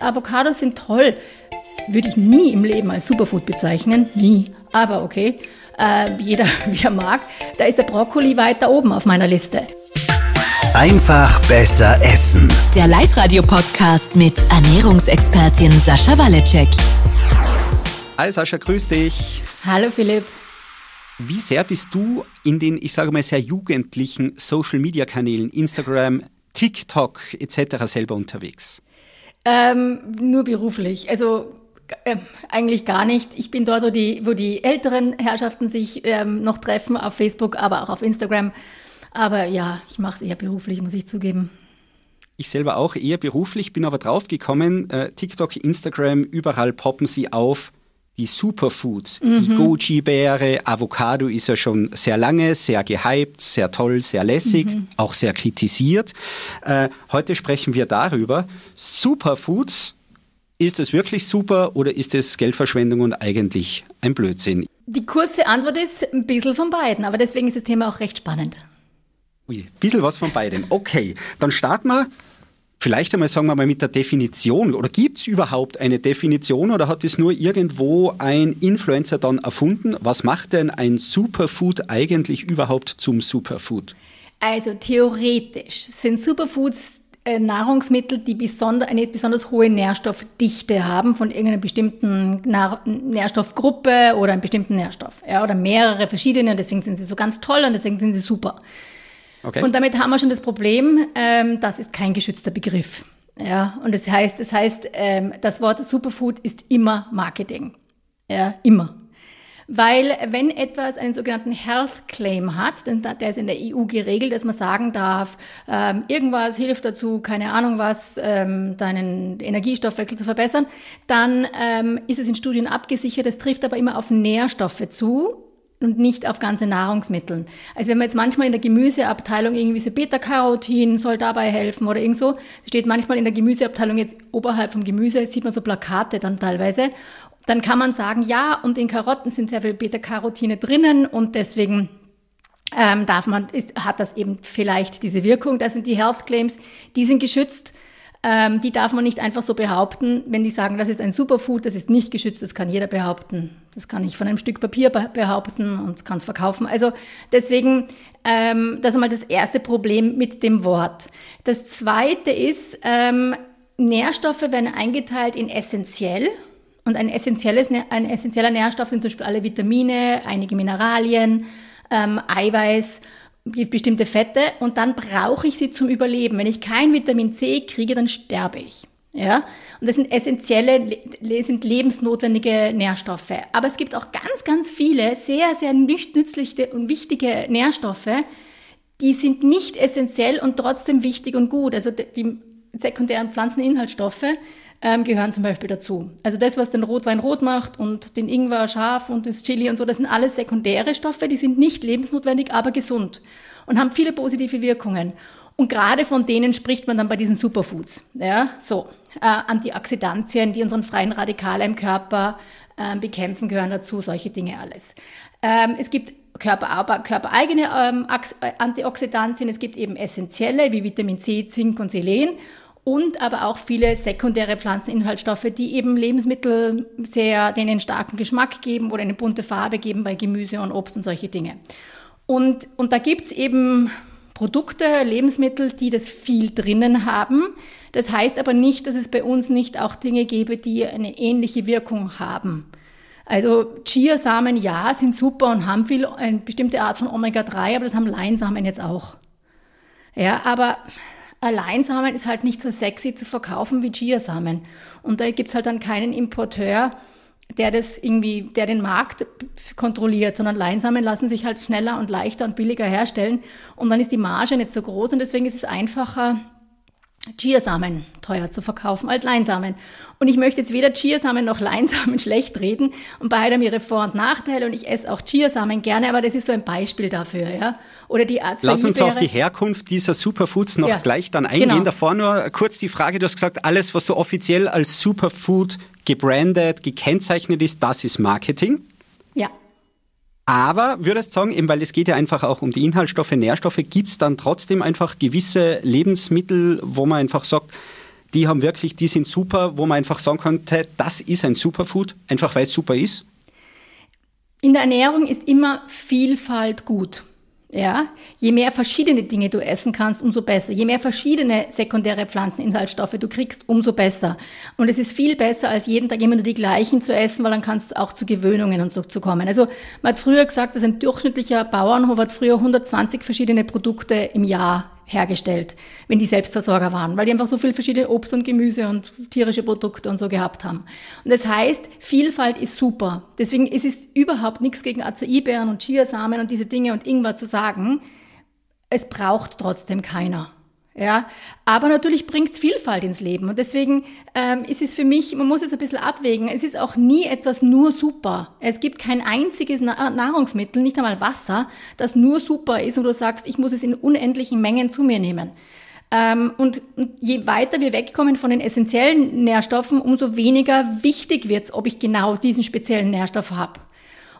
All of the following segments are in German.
Avocados sind toll. Würde ich nie im Leben als Superfood bezeichnen. Nie. Aber okay. Äh, jeder, wie er mag. Da ist der Brokkoli weiter oben auf meiner Liste. Einfach besser essen. Der Live-Radio-Podcast mit Ernährungsexpertin Sascha Waleczek. Hi Sascha, grüß dich. Hallo Philipp. Wie sehr bist du in den, ich sage mal, sehr jugendlichen Social-Media-Kanälen, Instagram, TikTok etc. selber unterwegs? Ähm, nur beruflich. Also äh, eigentlich gar nicht. Ich bin dort, wo die, wo die älteren Herrschaften sich ähm, noch treffen, auf Facebook, aber auch auf Instagram. Aber ja, ich mache es eher beruflich, muss ich zugeben. Ich selber auch eher beruflich, bin aber draufgekommen, äh, TikTok, Instagram, überall poppen sie auf. Die Superfoods, mhm. die Goji-Beere, Avocado ist ja schon sehr lange, sehr gehypt, sehr toll, sehr lässig, mhm. auch sehr kritisiert. Äh, heute sprechen wir darüber. Superfoods, ist es wirklich super oder ist es Geldverschwendung und eigentlich ein Blödsinn? Die kurze Antwort ist ein bisschen von beiden, aber deswegen ist das Thema auch recht spannend. Ui, ein bisschen was von beiden. Okay, dann starten wir vielleicht einmal, sagen wir mal, mit der Definition. Oder gibt es überhaupt eine Definition oder hat es nur irgendwo ein Influencer dann erfunden? Was macht denn ein Superfood eigentlich überhaupt zum Superfood? Also theoretisch sind Superfoods äh, Nahrungsmittel, die besonder, eine besonders hohe Nährstoffdichte haben von irgendeiner bestimmten Nährstoffgruppe oder einem bestimmten Nährstoff. Ja, oder mehrere verschiedene, und deswegen sind sie so ganz toll und deswegen sind sie super. Okay. Und damit haben wir schon das Problem, ähm, das ist kein geschützter Begriff. Ja, und das heißt, das heißt, ähm, das Wort Superfood ist immer Marketing. Ja, immer. Weil wenn etwas einen sogenannten Health Claim hat, denn der ist in der EU geregelt, dass man sagen darf, ähm, irgendwas hilft dazu, keine Ahnung was, ähm, deinen Energiestoffwechsel zu verbessern, dann ähm, ist es in Studien abgesichert. Es trifft aber immer auf Nährstoffe zu und nicht auf ganze Nahrungsmittel. Also wenn man jetzt manchmal in der Gemüseabteilung irgendwie so Beta-Carotin soll dabei helfen oder irgend so, steht manchmal in der Gemüseabteilung jetzt oberhalb vom Gemüse, sieht man so Plakate dann teilweise, dann kann man sagen, ja, und in Karotten sind sehr viel Beta-Carotine drinnen und deswegen ähm, darf man, ist, hat das eben vielleicht diese Wirkung. Das sind die Health Claims, die sind geschützt. Ähm, die darf man nicht einfach so behaupten, wenn die sagen, das ist ein Superfood, das ist nicht geschützt, das kann jeder behaupten. Das kann ich von einem Stück Papier behaupten und kann es verkaufen. Also deswegen, ähm, das ist einmal das erste Problem mit dem Wort. Das zweite ist, ähm, Nährstoffe werden eingeteilt in essentiell. Und ein, essentielles, ein essentieller Nährstoff sind zum Beispiel alle Vitamine, einige Mineralien, ähm, Eiweiß bestimmte Fette und dann brauche ich sie zum Überleben. Wenn ich kein Vitamin C kriege, dann sterbe ich. Ja, und das sind essentielle, sind lebensnotwendige Nährstoffe. Aber es gibt auch ganz, ganz viele sehr, sehr nützliche und wichtige Nährstoffe, die sind nicht essentiell und trotzdem wichtig und gut. Also die sekundären Pflanzeninhaltsstoffe ähm, gehören zum Beispiel dazu. Also das, was den Rotwein rot macht und den Ingwer scharf und das Chili und so, das sind alles sekundäre Stoffe, die sind nicht lebensnotwendig, aber gesund und haben viele positive Wirkungen. Und gerade von denen spricht man dann bei diesen Superfoods. Ja, so äh, Antioxidantien, die unseren freien Radikale im Körper äh, bekämpfen, gehören dazu. Solche Dinge alles. Ähm, es gibt Körper, körpereigene ähm, äh, Antioxidantien. Es gibt eben essentielle wie Vitamin C, Zink und Selen und aber auch viele sekundäre Pflanzeninhaltsstoffe, die eben Lebensmittel sehr denen starken Geschmack geben oder eine bunte Farbe geben bei Gemüse und Obst und solche Dinge. Und, und da gibt's eben Produkte, Lebensmittel, die das viel drinnen haben. Das heißt aber nicht, dass es bei uns nicht auch Dinge gäbe, die eine ähnliche Wirkung haben. Also Chiasamen, ja, sind super und haben viel, eine bestimmte Art von Omega-3, aber das haben Leinsamen jetzt auch. Ja, aber Leinsamen ist halt nicht so sexy zu verkaufen wie Chiasamen. Und da gibt's halt dann keinen Importeur, der das irgendwie, der den Markt kontrolliert, sondern Leinsamen lassen sich halt schneller und leichter und billiger herstellen und dann ist die Marge nicht so groß und deswegen ist es einfacher, Chiasamen teuer zu verkaufen als Leinsamen. Und ich möchte jetzt weder Chiasamen noch Leinsamen schlecht reden und beide haben ihre Vor- und Nachteile und ich esse auch Chiasamen gerne, aber das ist so ein Beispiel dafür, ja. Oder die Art Lass uns auf die Herkunft dieser Superfoods noch ja, gleich dann eingehen. Genau. Davor nur kurz die Frage, du hast gesagt, alles, was so offiziell als Superfood gebrandet, gekennzeichnet ist, das ist Marketing. Ja. Aber würdest sagen, eben weil es geht ja einfach auch um die Inhaltsstoffe, Nährstoffe, gibt es dann trotzdem einfach gewisse Lebensmittel, wo man einfach sagt, die haben wirklich, die sind super, wo man einfach sagen könnte, das ist ein Superfood, einfach weil es super ist? In der Ernährung ist immer Vielfalt gut. Ja, je mehr verschiedene Dinge du essen kannst, umso besser. Je mehr verschiedene sekundäre Pflanzeninhaltsstoffe du kriegst, umso besser. Und es ist viel besser, als jeden Tag immer nur die gleichen zu essen, weil dann kannst du auch zu Gewöhnungen und so zu kommen. Also man hat früher gesagt, dass ein durchschnittlicher Bauernhof hat früher 120 verschiedene Produkte im Jahr hergestellt, wenn die Selbstversorger waren, weil die einfach so viel verschiedene Obst und Gemüse und tierische Produkte und so gehabt haben. Und das heißt, Vielfalt ist super. Deswegen ist es überhaupt nichts gegen Acai-Beeren und Chiasamen und diese Dinge und Ingwer zu sagen. Es braucht trotzdem keiner. Ja, aber natürlich bringt es Vielfalt ins Leben und deswegen ähm, ist es für mich, man muss es ein bisschen abwägen. Es ist auch nie etwas nur super. Es gibt kein einziges Nahrungsmittel, nicht einmal Wasser, das nur super ist und du sagst, ich muss es in unendlichen Mengen zu mir nehmen. Ähm, und je weiter wir wegkommen von den essentiellen Nährstoffen, umso weniger wichtig wird es, ob ich genau diesen speziellen Nährstoff habe.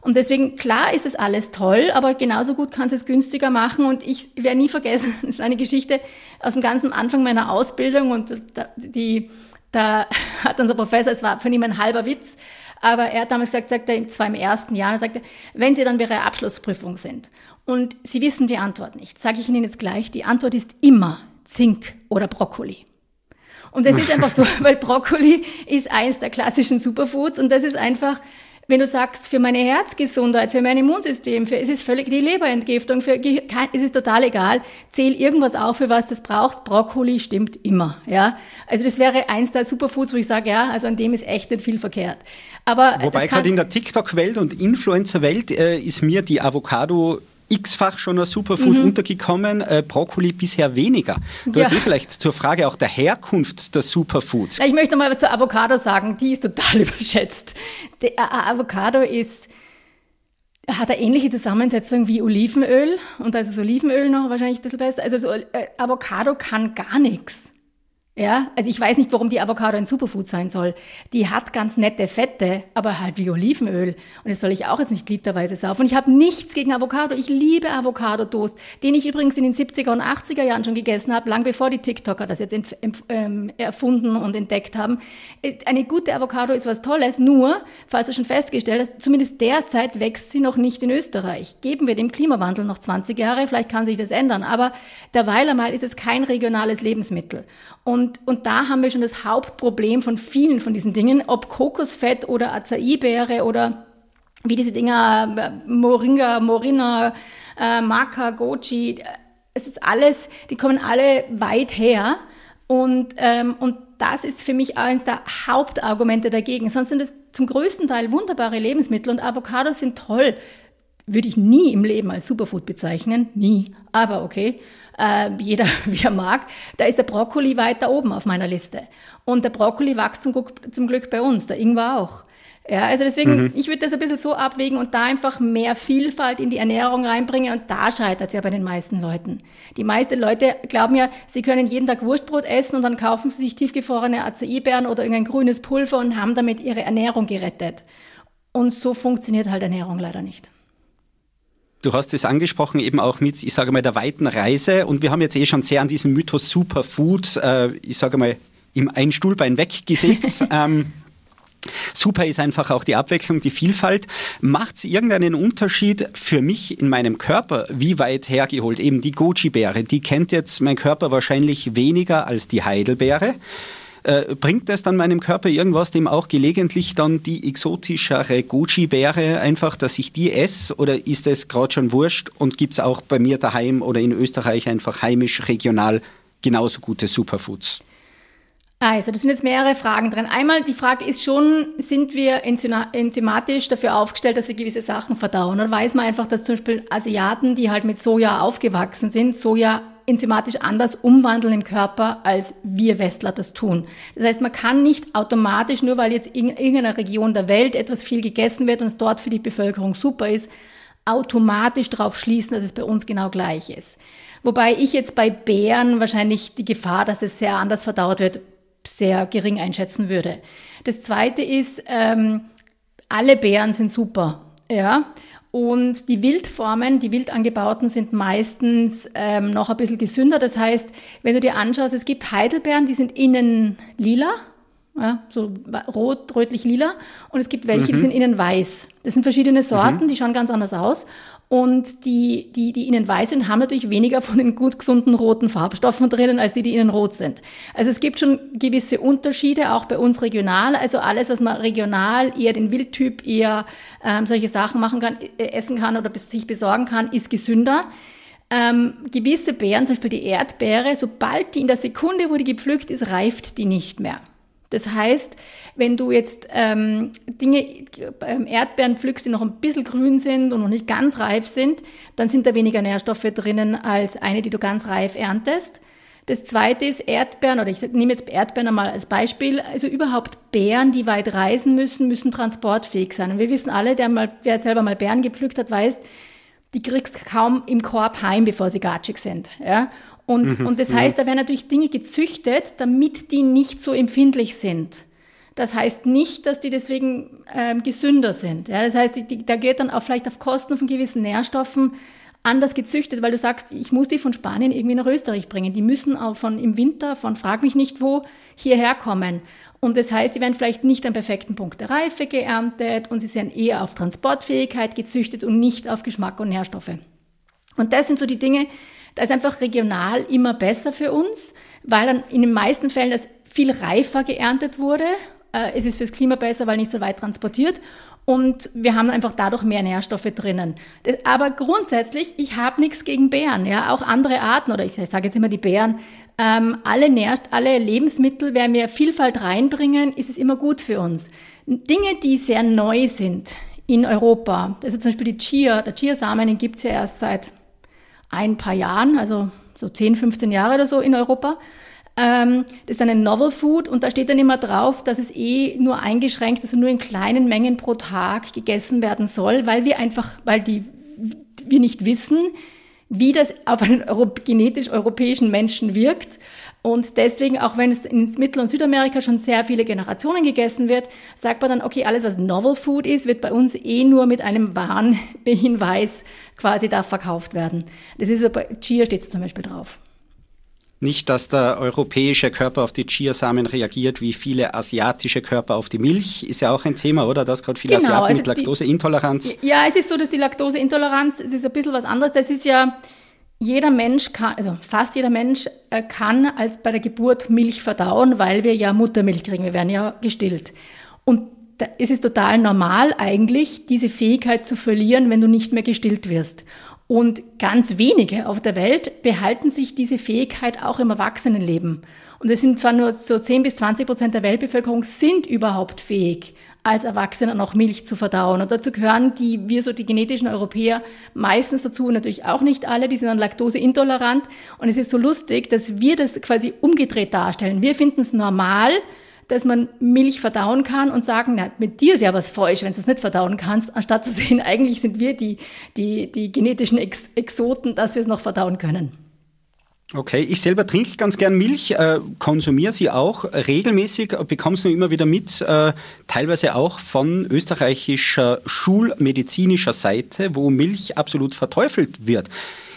Und deswegen, klar ist es alles toll, aber genauso gut kann es günstiger machen. Und ich werde nie vergessen, das ist eine Geschichte aus dem ganzen Anfang meiner Ausbildung und da, die, da hat unser Professor, es war von ihm ein halber Witz, aber er hat damals gesagt, sagt er, zwar im ersten Jahr, er sagte, wenn Sie dann bei Ihrer Abschlussprüfung sind und Sie wissen die Antwort nicht, sage ich Ihnen jetzt gleich, die Antwort ist immer Zink oder Brokkoli. Und das ist einfach so, weil Brokkoli ist eins der klassischen Superfoods und das ist einfach wenn du sagst, für meine Herzgesundheit, für mein Immunsystem, für, es ist völlig die Leberentgiftung, für, es ist total egal, zähl irgendwas auf, für was das braucht. Brokkoli stimmt immer, ja. Also das wäre eins der Superfoods, wo ich sage, ja, also an dem ist echt nicht viel verkehrt. Aber Wobei gerade in der TikTok-Welt und Influencer-Welt äh, ist mir die Avocado x-fach schon als Superfood mhm. untergekommen, äh, Brokkoli bisher weniger. Du ja. hast eh vielleicht zur Frage auch der Herkunft der Superfoods. Ich möchte noch mal zur Avocado sagen, die ist total überschätzt. Die äh, Avocado ist hat eine ähnliche Zusammensetzung wie Olivenöl und da ist das Olivenöl noch wahrscheinlich ein bisschen besser. Also so, äh, Avocado kann gar nichts. Ja, also ich weiß nicht, warum die Avocado ein Superfood sein soll. Die hat ganz nette Fette, aber halt wie Olivenöl. Und das soll ich auch jetzt nicht literweise saufen. Und ich habe nichts gegen Avocado. Ich liebe Avocado-Toast, den ich übrigens in den 70er und 80er Jahren schon gegessen habe, lang bevor die TikToker das jetzt ähm, erfunden und entdeckt haben. Äh, eine gute Avocado ist was Tolles, nur, falls du schon festgestellt hast, zumindest derzeit wächst sie noch nicht in Österreich. Geben wir dem Klimawandel noch 20 Jahre, vielleicht kann sich das ändern. Aber derweil einmal ist es kein regionales Lebensmittel. Und, und da haben wir schon das Hauptproblem von vielen von diesen Dingen, ob Kokosfett oder Acai-Beere oder wie diese Dinger, Moringa, Morina, äh, Maca, Goji, es ist alles, die kommen alle weit her. Und, ähm, und das ist für mich eines der Hauptargumente dagegen. Sonst sind es zum größten Teil wunderbare Lebensmittel und Avocados sind toll. Würde ich nie im Leben als Superfood bezeichnen, nie. Aber okay äh, jeder wie er mag, da ist der Brokkoli weiter oben auf meiner Liste. Und der Brokkoli wächst zum, zum Glück bei uns, der Ingwer auch. Ja, also deswegen, mhm. ich würde das ein bisschen so abwägen und da einfach mehr Vielfalt in die Ernährung reinbringen und da scheitert es ja bei den meisten Leuten. Die meisten Leute glauben ja, sie können jeden Tag Wurstbrot essen und dann kaufen sie sich tiefgefrorene Acai-Beeren oder irgendein grünes Pulver und haben damit ihre Ernährung gerettet. Und so funktioniert halt Ernährung leider nicht. Du hast es angesprochen, eben auch mit, ich sage mal, der weiten Reise. Und wir haben jetzt eh schon sehr an diesem Mythos Superfood, äh, ich sage mal, im ein Stuhlbein weggesägt. ähm, Super ist einfach auch die Abwechslung, die Vielfalt. Macht es irgendeinen Unterschied für mich in meinem Körper, wie weit hergeholt? Eben die Goji-Beere, die kennt jetzt mein Körper wahrscheinlich weniger als die Heidelbeere. Äh, bringt das dann meinem Körper irgendwas, dem auch gelegentlich dann die exotischere Goji-Beere einfach, dass ich die esse? Oder ist das gerade schon wurscht und gibt es auch bei mir daheim oder in Österreich einfach heimisch, regional genauso gute Superfoods? Also, das sind jetzt mehrere Fragen drin. Einmal, die Frage ist schon, sind wir enzymatisch dafür aufgestellt, dass wir gewisse Sachen verdauen? Oder weiß man einfach, dass zum Beispiel Asiaten, die halt mit Soja aufgewachsen sind, Soja enzymatisch anders umwandeln im Körper, als wir Westler das tun. Das heißt, man kann nicht automatisch, nur weil jetzt in irgendeiner Region der Welt etwas viel gegessen wird und es dort für die Bevölkerung super ist, automatisch darauf schließen, dass es bei uns genau gleich ist. Wobei ich jetzt bei Bären wahrscheinlich die Gefahr, dass es sehr anders verdaut wird, sehr gering einschätzen würde. Das Zweite ist, ähm, alle Bären sind super. Ja, Und die Wildformen, die wild angebauten, sind meistens ähm, noch ein bisschen gesünder. Das heißt, wenn du dir anschaust, es gibt Heidelbeeren, die sind innen lila, ja, so rot, rötlich-lila. Und es gibt welche, mhm. die sind innen weiß. Das sind verschiedene Sorten, mhm. die schauen ganz anders aus. Und die, die, die innen weiß sind, haben natürlich weniger von den gut gesunden roten Farbstoffen drinnen, als die, die innen rot sind. Also es gibt schon gewisse Unterschiede, auch bei uns regional. Also alles, was man regional eher den Wildtyp eher ähm, solche Sachen machen kann, äh, essen kann oder sich besorgen kann, ist gesünder. Ähm, gewisse Beeren, zum Beispiel die Erdbeere, sobald die in der Sekunde, wo die gepflückt ist, reift die nicht mehr. Das heißt, wenn du jetzt ähm, Dinge, ähm, Erdbeeren pflückst, die noch ein bisschen grün sind und noch nicht ganz reif sind, dann sind da weniger Nährstoffe drinnen als eine, die du ganz reif erntest. Das zweite ist Erdbeeren, oder ich nehme jetzt Erdbeeren einmal als Beispiel. Also überhaupt Beeren, die weit reisen müssen, müssen transportfähig sein. Und wir wissen alle, der mal, wer selber mal Beeren gepflückt hat, weiß, die kriegst kaum im Korb heim, bevor sie gatschig sind. Ja? Und, mhm, und das heißt, da werden natürlich Dinge gezüchtet, damit die nicht so empfindlich sind. Das heißt nicht, dass die deswegen ähm, gesünder sind. Ja, das heißt, die, die, da geht dann auch vielleicht auf Kosten von gewissen Nährstoffen anders gezüchtet, weil du sagst, ich muss die von Spanien irgendwie nach Österreich bringen. Die müssen auch von im Winter, von frag mich nicht wo, hierher kommen. Und das heißt, die werden vielleicht nicht am perfekten Punkt der Reife geerntet und sie sind eher auf Transportfähigkeit gezüchtet und nicht auf Geschmack und Nährstoffe. Und das sind so die Dinge, da ist einfach regional immer besser für uns, weil dann in den meisten Fällen das viel reifer geerntet wurde. Äh, es ist fürs Klima besser, weil nicht so weit transportiert. Und wir haben einfach dadurch mehr Nährstoffe drinnen. Aber grundsätzlich, ich habe nichts gegen Beeren. Ja, auch andere Arten oder ich sage jetzt immer die Beeren. Ähm, alle, Nähr alle Lebensmittel, wenn wir Vielfalt reinbringen, ist es immer gut für uns. Dinge, die sehr neu sind in Europa, also zum Beispiel die Chia, der Chiasamen, den gibt es ja erst seit ein paar Jahren, also so 10, 15 Jahre oder so in Europa. Ähm, das ist eine Novel Food und da steht dann immer drauf, dass es eh nur eingeschränkt, also nur in kleinen Mengen pro Tag gegessen werden soll, weil wir einfach, weil die, wir nicht wissen, wie das auf einen genetisch europäischen Menschen wirkt. Und deswegen, auch wenn es in Mittel- und Südamerika schon sehr viele Generationen gegessen wird, sagt man dann, okay, alles was Novel Food ist, wird bei uns eh nur mit einem Warnhinweis quasi da verkauft werden. Das ist bei Chia steht es zum Beispiel drauf. Nicht, dass der europäische Körper auf die Chiasamen reagiert, wie viele asiatische Körper auf die Milch, ist ja auch ein Thema, oder? Dass gerade viele genau, Asiaten also mit Laktoseintoleranz. Ja, es ist so, dass die Laktoseintoleranz, es ist ein bisschen was anderes. Das ist ja, jeder Mensch kann, also fast jeder Mensch äh, kann als bei der Geburt Milch verdauen, weil wir ja Muttermilch kriegen. Wir werden ja gestillt. Und da ist es total normal eigentlich, diese Fähigkeit zu verlieren, wenn du nicht mehr gestillt wirst. Und ganz wenige auf der Welt behalten sich diese Fähigkeit auch im Erwachsenenleben. Und es sind zwar nur so 10 bis 20 Prozent der Weltbevölkerung sind überhaupt fähig, als Erwachsene noch Milch zu verdauen. Und dazu gehören die, wir so die genetischen Europäer meistens dazu, natürlich auch nicht alle, die sind dann laktoseintolerant. Und es ist so lustig, dass wir das quasi umgedreht darstellen. Wir finden es normal, dass man Milch verdauen kann und sagen, na, mit dir ist ja was falsch, wenn du es nicht verdauen kannst, anstatt zu sehen, eigentlich sind wir die, die, die genetischen Ex Exoten, dass wir es noch verdauen können. Okay, ich selber trinke ganz gern Milch, äh, konsumiere sie auch regelmäßig, bekomme es nur immer wieder mit, äh, teilweise auch von österreichischer schulmedizinischer Seite, wo Milch absolut verteufelt wird.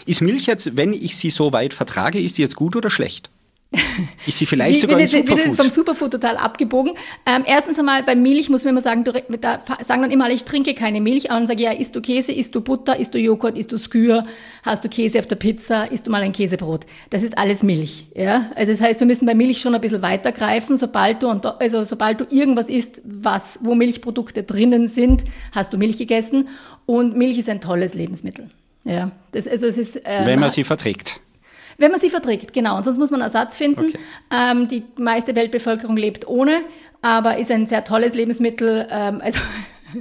Ist Milch jetzt, wenn ich sie so weit vertrage, ist die jetzt gut oder schlecht? Ist sie vielleicht sogar ein Superfood? Ich vom Superfood total abgebogen. Ähm, erstens einmal bei Milch muss man immer sagen, da sagen dann immer alle, ich trinke keine Milch, aber dann sage ich, ja, isst du Käse, isst du Butter, isst du Joghurt, isst du Skür, hast du Käse auf der Pizza, isst du mal ein Käsebrot. Das ist alles Milch. Ja? Also das heißt, wir müssen bei Milch schon ein bisschen weitergreifen. Sobald du, also sobald du irgendwas isst, was, wo Milchprodukte drinnen sind, hast du Milch gegessen. Und Milch ist ein tolles Lebensmittel. Ja, das, also es ist, ähm, Wenn man sie verträgt. Wenn man sie verträgt, genau. Und sonst muss man Ersatz finden. Okay. Ähm, die meiste Weltbevölkerung lebt ohne, aber ist ein sehr tolles Lebensmittel. Ähm, also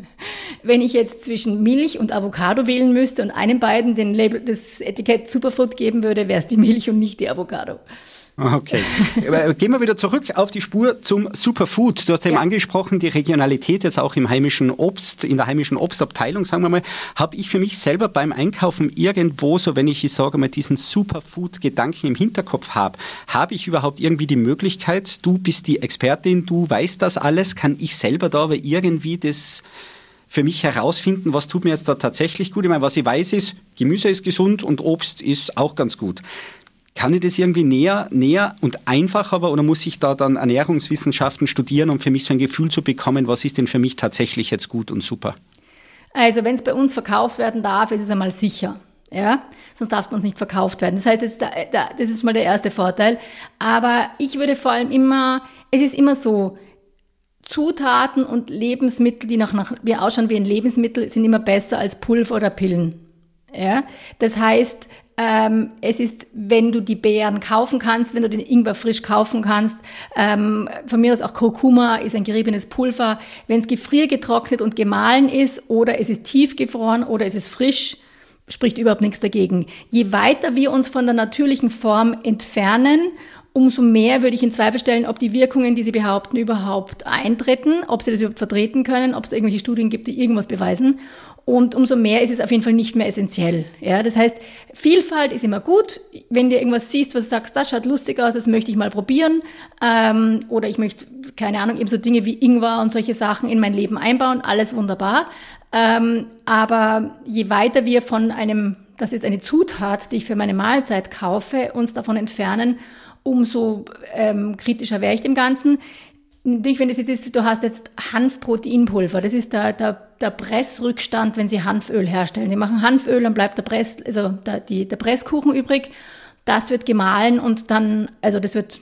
wenn ich jetzt zwischen Milch und Avocado wählen müsste und einem beiden den Label, das Etikett Superfood geben würde, wäre es die Milch und nicht die Avocado. Okay. Gehen wir wieder zurück auf die Spur zum Superfood. Du hast eben ja. angesprochen, die Regionalität jetzt auch im heimischen Obst, in der heimischen Obstabteilung, sagen wir mal, habe ich für mich selber beim Einkaufen irgendwo, so wenn ich, ich sage mal, diesen Superfood-Gedanken im Hinterkopf habe, habe ich überhaupt irgendwie die Möglichkeit, du bist die Expertin, du weißt das alles, kann ich selber da aber irgendwie das für mich herausfinden, was tut mir jetzt da tatsächlich gut. Ich meine, was ich weiß ist, Gemüse ist gesund und Obst ist auch ganz gut. Kann ich das irgendwie näher, näher und einfacher, oder muss ich da dann Ernährungswissenschaften studieren, um für mich so ein Gefühl zu bekommen, was ist denn für mich tatsächlich jetzt gut und super? Also wenn es bei uns verkauft werden darf, ist es einmal sicher. Ja, sonst darf man es nicht verkauft werden. Das heißt, das, das ist mal der erste Vorteil. Aber ich würde vor allem immer, es ist immer so, Zutaten und Lebensmittel, die noch nach, wie ausschauen wie ein Lebensmittel, sind immer besser als Pulver oder Pillen. Ja, das heißt, ähm, es ist, wenn du die Beeren kaufen kannst, wenn du den Ingwer frisch kaufen kannst, ähm, von mir aus auch Kurkuma ist ein geriebenes Pulver. Wenn es gefriergetrocknet und gemahlen ist oder es ist tiefgefroren oder es ist frisch, spricht überhaupt nichts dagegen. Je weiter wir uns von der natürlichen Form entfernen, umso mehr würde ich in Zweifel stellen, ob die Wirkungen, die sie behaupten, überhaupt eintreten, ob sie das überhaupt vertreten können, ob es irgendwelche Studien gibt, die irgendwas beweisen. Und umso mehr ist es auf jeden Fall nicht mehr essentiell. Ja, das heißt, Vielfalt ist immer gut. Wenn du irgendwas siehst, was du sagst, das schaut lustig aus, das möchte ich mal probieren. Ähm, oder ich möchte, keine Ahnung, eben so Dinge wie Ingwer und solche Sachen in mein Leben einbauen, alles wunderbar. Ähm, aber je weiter wir von einem, das ist eine Zutat, die ich für meine Mahlzeit kaufe, uns davon entfernen, umso ähm, kritischer wäre ich dem Ganzen. Natürlich, wenn das jetzt ist, du hast jetzt Hanfproteinpulver, das ist der, der, der Pressrückstand, wenn sie Hanföl herstellen. Sie machen Hanföl, dann bleibt der, Press, also der, die, der Presskuchen übrig. Das wird gemahlen und dann, also das wird,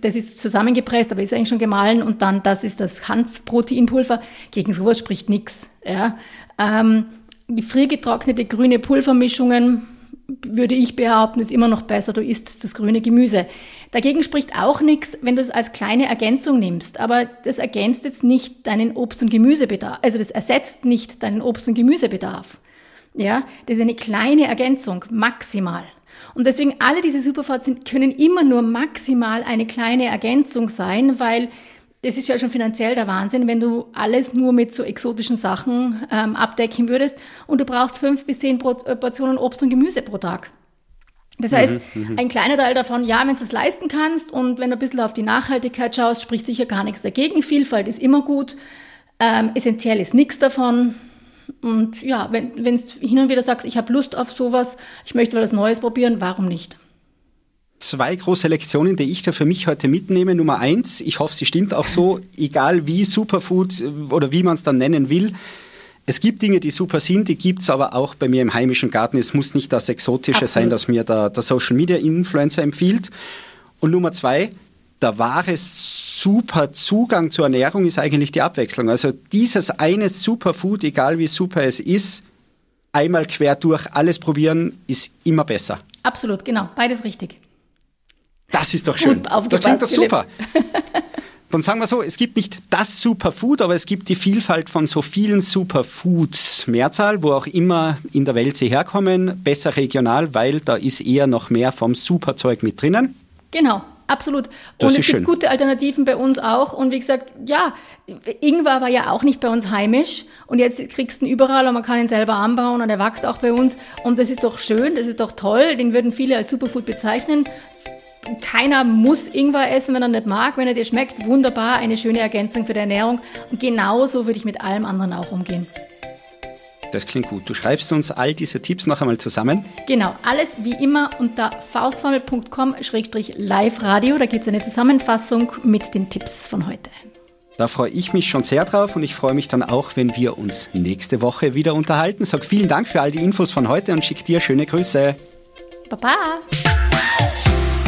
das ist zusammengepresst, aber ist eigentlich schon gemahlen und dann, das ist das Hanfproteinpulver. Gegen sowas spricht nichts. Ja. Ähm, die friergetrocknete grüne Pulvermischungen, würde ich behaupten, ist immer noch besser, du isst das grüne Gemüse. Dagegen spricht auch nichts, wenn du es als kleine Ergänzung nimmst. Aber das ergänzt jetzt nicht deinen Obst- und Gemüsebedarf. Also das ersetzt nicht deinen Obst- und Gemüsebedarf. Ja, das ist eine kleine Ergänzung, maximal. Und deswegen alle diese Superfoods können immer nur maximal eine kleine Ergänzung sein, weil das ist ja schon finanziell der Wahnsinn, wenn du alles nur mit so exotischen Sachen ähm, abdecken würdest und du brauchst fünf bis zehn äh, Portionen Obst und Gemüse pro Tag. Das heißt, mhm, mhm, ein kleiner Teil davon, ja, wenn du es leisten kannst und wenn du ein bisschen auf die Nachhaltigkeit schaust, spricht sicher gar nichts dagegen. Vielfalt ist immer gut. Ähm, essentiell ist nichts davon. Und ja, wenn du hin und wieder sagst, ich habe Lust auf sowas, ich möchte mal was Neues probieren, warum nicht? Zwei große Lektionen, die ich da für mich heute mitnehme. Nummer eins, ich hoffe, sie stimmt auch so, egal wie Superfood äh, oder wie man es dann nennen will, es gibt Dinge, die super sind, die gibt es aber auch bei mir im heimischen Garten. Es muss nicht das Exotische Absolut. sein, das mir der, der Social Media Influencer empfiehlt. Und Nummer zwei, der wahre super Zugang zur Ernährung ist eigentlich die Abwechslung. Also dieses eine Superfood, egal wie super es ist, einmal quer durch alles probieren, ist immer besser. Absolut, genau. Beides richtig. Das ist doch schön. das klingt doch super. dann sagen wir so, es gibt nicht das Superfood, aber es gibt die Vielfalt von so vielen Superfoods, Mehrzahl, wo auch immer in der Welt sie herkommen, besser regional, weil da ist eher noch mehr vom Superzeug mit drinnen. Genau. Absolut. Das und es gibt schön. gute Alternativen bei uns auch. Und wie gesagt, ja, Ingwer war ja auch nicht bei uns heimisch. Und jetzt kriegst du ihn überall und man kann ihn selber anbauen und er wächst auch bei uns. Und das ist doch schön, das ist doch toll. Den würden viele als Superfood bezeichnen keiner muss Ingwer essen, wenn er nicht mag. Wenn er dir schmeckt, wunderbar, eine schöne Ergänzung für die Ernährung. Und genauso würde ich mit allem anderen auch umgehen. Das klingt gut. Du schreibst uns all diese Tipps noch einmal zusammen. Genau, alles wie immer unter faustformel.com-live-radio. Da gibt es eine Zusammenfassung mit den Tipps von heute. Da freue ich mich schon sehr drauf und ich freue mich dann auch, wenn wir uns nächste Woche wieder unterhalten. Sag vielen Dank für all die Infos von heute und schick dir schöne Grüße. Baba.